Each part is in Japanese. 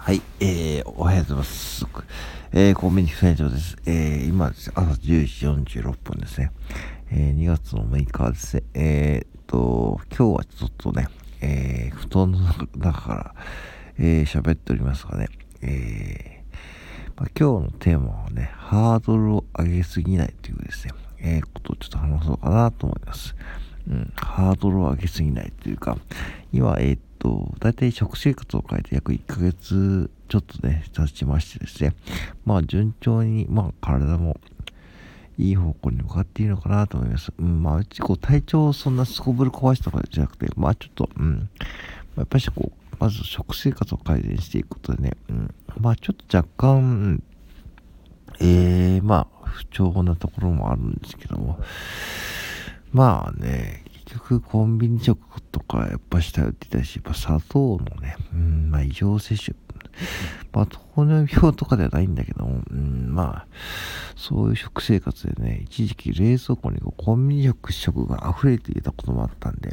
はい、えー、おはようございます。えー、コンビニ副店長です。えー、今ですね、朝10時46分ですね。えー、2月の6日ですね。えー、っと、今日はちょっとね、えー、布団の中から、えー、喋っておりますがね、えー、まあ、今日のテーマはね、ハードルを上げすぎないというですね、えー、ことをちょっと話そうかなと思います。うん、ハードルを上げすぎないというか、今、えー、と、大体食生活を変えて約1ヶ月ちょっとね、経ちましてですね、まあ順調に、まあ体もいい方向に向かっているのかなと思います。うん、まあうちこう体調をそんなすこぶる壊したとかじゃなくて、まあちょっと、うん、やっぱりこう、まず食生活を改善していくことでね、うん、まあちょっと若干、えー、まあ不調なところもあるんですけども、まあね、局コンビニ食とかやっぱ下打って言ったし、やっぱ砂糖のね、うん、まあ異常摂取。まあ糖尿病とかではないんだけども、うん、まあ、そういう食生活でね、一時期冷蔵庫にコンビニ食食が溢れていたこともあったんで、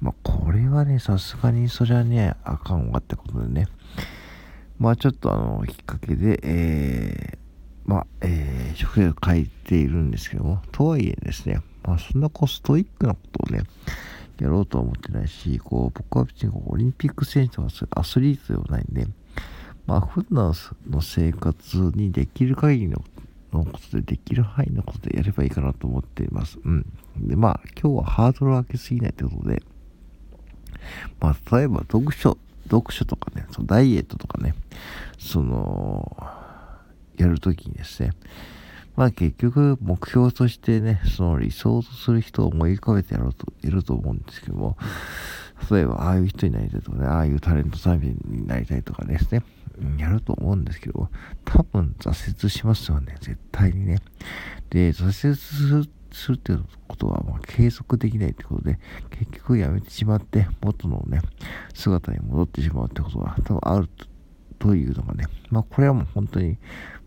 まあこれはね、さすがにそれはね、あかんわってことでね、まあちょっとあの、きっかけで、えー、まあ、えー、食生活変えているんですけども、とはいえですね、まあそんなこうストイックなことをね、やろうとは思ってないし、こう、僕は別にオリンピック選手とかアスリートではないんで、まあ普段の生活にできる限りのことでできる範囲のことでやればいいかなと思っています。うん。で、まあ今日はハードルを上げすぎないということで、まあ例えば読書、読書とかね、そのダイエットとかね、その、やるときにですね、まあ結局目標としてね、その理想とする人を思い浮かべてやろうといると思うんですけども、例えばああいう人になりたいとかね、ああいうタレントさんになりたいとかですね、やると思うんですけど、多分挫折しますよね、絶対にね。で、挫折するっていうことは、まあ、継続できないってことで、結局やめてしまって、元のね、姿に戻ってしまうってことは多分あるとというのがね、まあ、これはもう本当に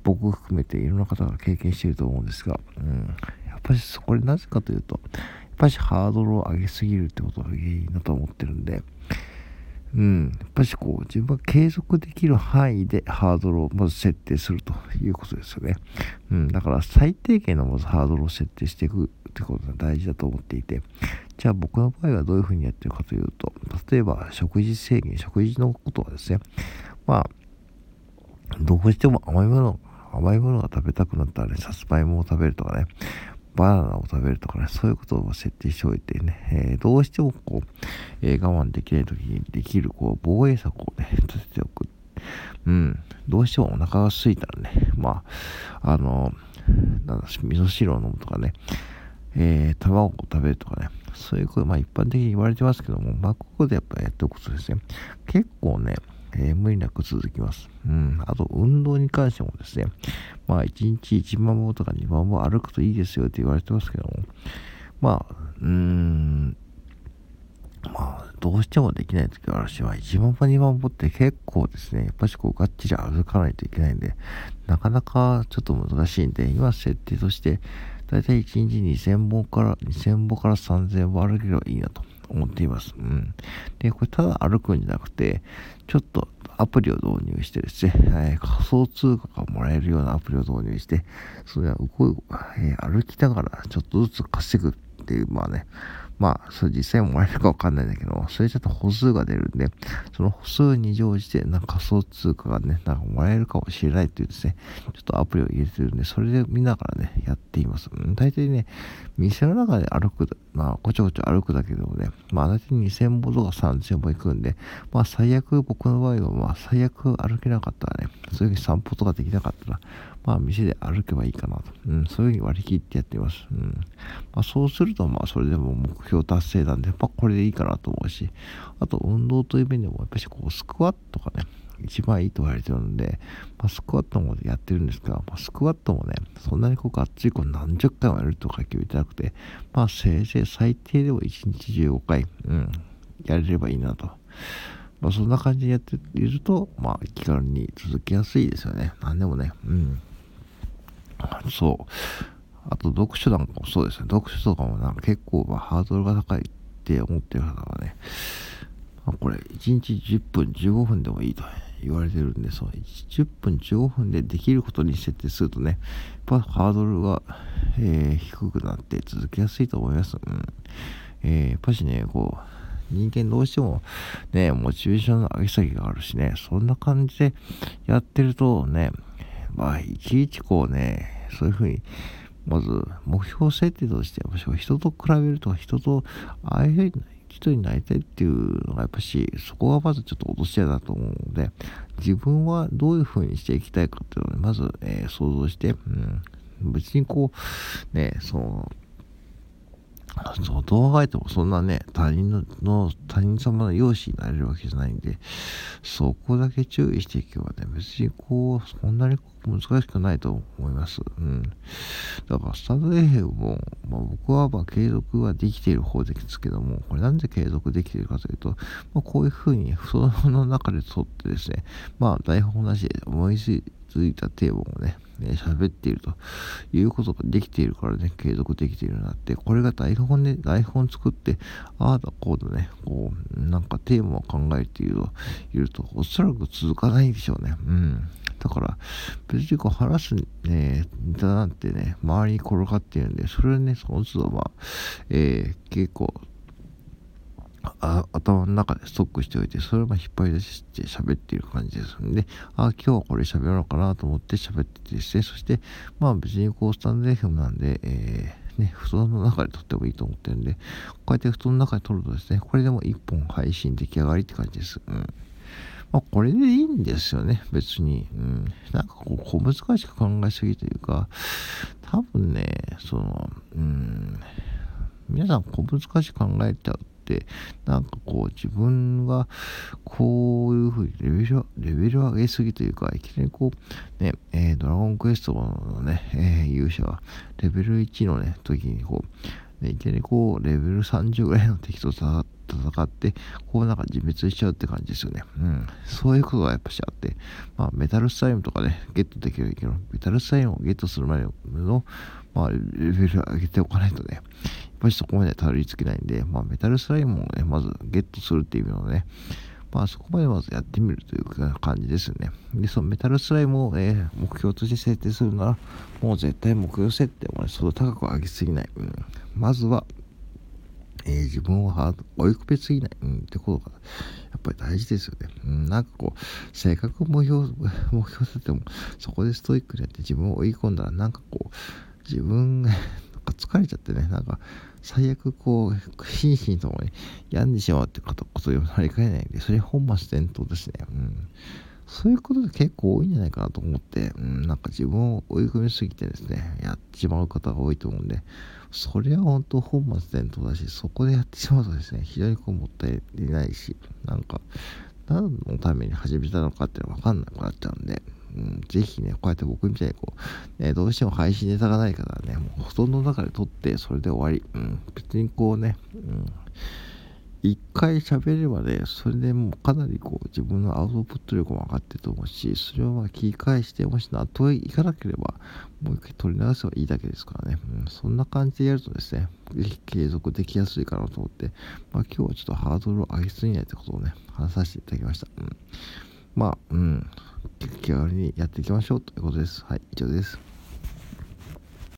僕含めていろんな方が経験していると思うんですが、うん、やっぱりそこでなぜかというと、やっぱりハードルを上げすぎるってことが原因だと思ってるんで、うん、やっぱりこう自分が継続できる範囲でハードルをまず設定するということですよね。うん、だから最低限のまずハードルを設定していくってことが大事だと思っていて、じゃあ僕の場合はどういうふうにやってるかというと、例えば食事制限、食事のことはですね、まあ、どうしても甘いもの甘いものが食べたくなったらね、さつまいもを食べるとかね、バナナを食べるとかね、そういうことを設定しておいてね、えー、どうしてもこう、えー、我慢できない時にできるこう防衛策をね、立てておく。うん、どうしてもお腹が空いたらね、まあ、あの、なんだ、味噌汁を飲むとかね、えー、卵を食べるとかね、そういうこと、まあ一般的に言われてますけども、まあここでやっぱやっておくとですね、結構ね、えー、無理なく続きます。うん。あと、運動に関してもですね、まあ、1日1万歩とか2万歩歩くといいですよって言われてますけども、まあ、うーん、まあ、どうしてもできない時はあるし、まあ、1万歩2万歩って結構ですね、やっぱしこう、がっちり歩かないといけないんで、なかなかちょっと難しいんで、今設定として、だいたい1日2000歩から、2000歩から3000歩歩ければいいなと。思っています。うん。で、これただ歩くんじゃなくて、ちょっとアプリを導入してですね、えー、仮想通貨がもらえるようなアプリを導入して、それは動えー、歩きながらちょっとずつ稼ぐっていう、まあね、まあ、それ実際もらえるかわかんないんだけど、それちょっと歩数が出るんで、その歩数に乗じて、なんか仮想通貨がね、なんかもらえるかもしれないっていうですね、ちょっとアプリを入れてるんで、それで見ながらね、やっています。大体ね、店の中で歩く、まあ、こちょこちょ歩くだけでもね、まあ、大体2000歩とか3000歩行くんで、まあ、最悪、僕の場合は、まあ、最悪歩けなかったらね、そういうふうに散歩とかできなかったら、まあ、店で歩けばいいかなと。うん、そういうふうに割り切ってやってます。うん。まあ、そうすると、まあ、それでも目標達成なんで、まあ、これでいいかなと思うし、あと、運動という面でも、やっぱりこう、スクワットがね、一番いいと言われてるので、まあ、スクワットもやってるんですが、まあ、スクワットもね、そんなにこうがっつりこう何十回もやるとか決めてなくて、まあ、せいぜい最低でも1日15回、うん、やれればいいなと。まあ、そんな感じでやっていると、まあ、気軽に続きやすいですよね。何でもね。うん。そう。あと、読書なんかもそうですね。読書とかもなんか結構、ま、ハードルが高いって思ってる方はね、まあ、これ、1日10分、15分でもいいと言われてるんで、その10分、15分でできることに設定するとね、やっぱハードルが、えー、低くなって続けやすいと思います。うん。えー、やっぱしね、こう、人間どうしてもね、モチベーションの上げ下げがあるしね、そんな感じでやってるとね、まあ、いちいちこうね、そういうふうに、まず目標設定として、人と比べると人とああいうふうに人になりたいっていうのがやっぱし、そこがまずちょっと落とし穴だと思うので、自分はどういうふうにしていきたいかっていうのを、まず、えー、想像して、うん、別にこう、ね、その、そう、どう考えてもそんなね、他人の、の他人様の容姿になれるわけじゃないんで、そこだけ注意していけばね、別にこう、そんなに難しくないと思います。うん。だから、スタンド FM も、まあ、僕はまあ継続はできている方ですけども、これなんで継続できているかというと、まあ、こういうふうに、その中で撮ってですね、まあ、台本なしで思いついていたテーマをね、喋っているということができているからね、継続できているようになって、これが台本で、台本作って、ああだこうだね、こう、なんかテーマを考えていると、いると、おそらく続かないでしょうね。うん。だから、別にこう話す、ね、ネタなんてね、周りに転がっているんで、それはね、その都度ま、えー、結構、あ頭の中でストックしておいて、それを引っ張り出して喋っている感じですんで、あ、今日はこれ喋ろうかなと思って喋っててですね、そして、まあ別にこうスタンド FM なんで、えー、ね、布団の中で撮ってもいいと思ってるんで、こうやって布団の中で撮るとですね、これでも1本配信出来上がりって感じです。うん。まあ、これでいいんですよね、別に。うん。なんかこう、小難しく考えすぎというか、多分ね、その、うん、皆さん小難しく考えちゃう、なんかこう自分がこういうふうにレベルレベル上げすぎというか、いきなりこう、ね、えー、ドラゴンクエストのね、えー、勇者はレベル1のね、時にこう、ね、いきなりこう、レベル30ぐらいの敵と戦って、戦ってこうなんか自滅しちゃうって感じですよね。うん。そういうことがやっぱしあって、まあ、メタルスタイムとかね、ゲットできるけど、メタルスタイムをゲットする前の、まあ、レベル上げておかないとね、やっぱりそこまでたどり着けないんで、まあ、メタルスライムをね、まずゲットするっていうのをね、まあそこまでまずやってみるという感じですよね。で、そのメタルスライムを、えー、目標として設定するなら、もう絶対目標設定をね、その高く上げすぎない。うん、まずは、えー、自分を追い込みすぎない、うん、ってことが、やっぱり大事ですよね。うん、なんかこう、性格目標、目標設定も、そこでストイックにやって自分を追い込んだら、なんかこう、自分か疲れちゃってね、なんか、最悪こう、心身ともに病んでしまうってことをなりかねないんで、それ本末転倒ですね。うん。そういうことで結構多いんじゃないかなと思って、うん、なんか自分を追い込みすぎてですね、やってしまう方が多いと思うんで、それは本当本末転倒だし、そこでやってしまうとですね、非常にこうもったいないし、なんか、何のために始めたのかっていうのがわかんなくなっちゃうんで、うん、ぜひね、こうやって僕みたいにこう、ね、どうしても配信ネタがないからね、もうほとんどの中で撮って、それで終わり。うん、別にこうね、うん、一回喋ればね、それでもうかなりこう、自分のアウトプット力も上がってると思うし、それをまあ聞き返して、もし納得いかなければ、もう一回撮り直せばいいだけですからね、うん、そんな感じでやるとですね、ぜひ継続できやすいかなと思って、まあ今日はちょっとハードルを上げすぎないってことをね、話させていただきました。うん、まあ、うん。気軽にやっていきましょうということです。はい、以上です。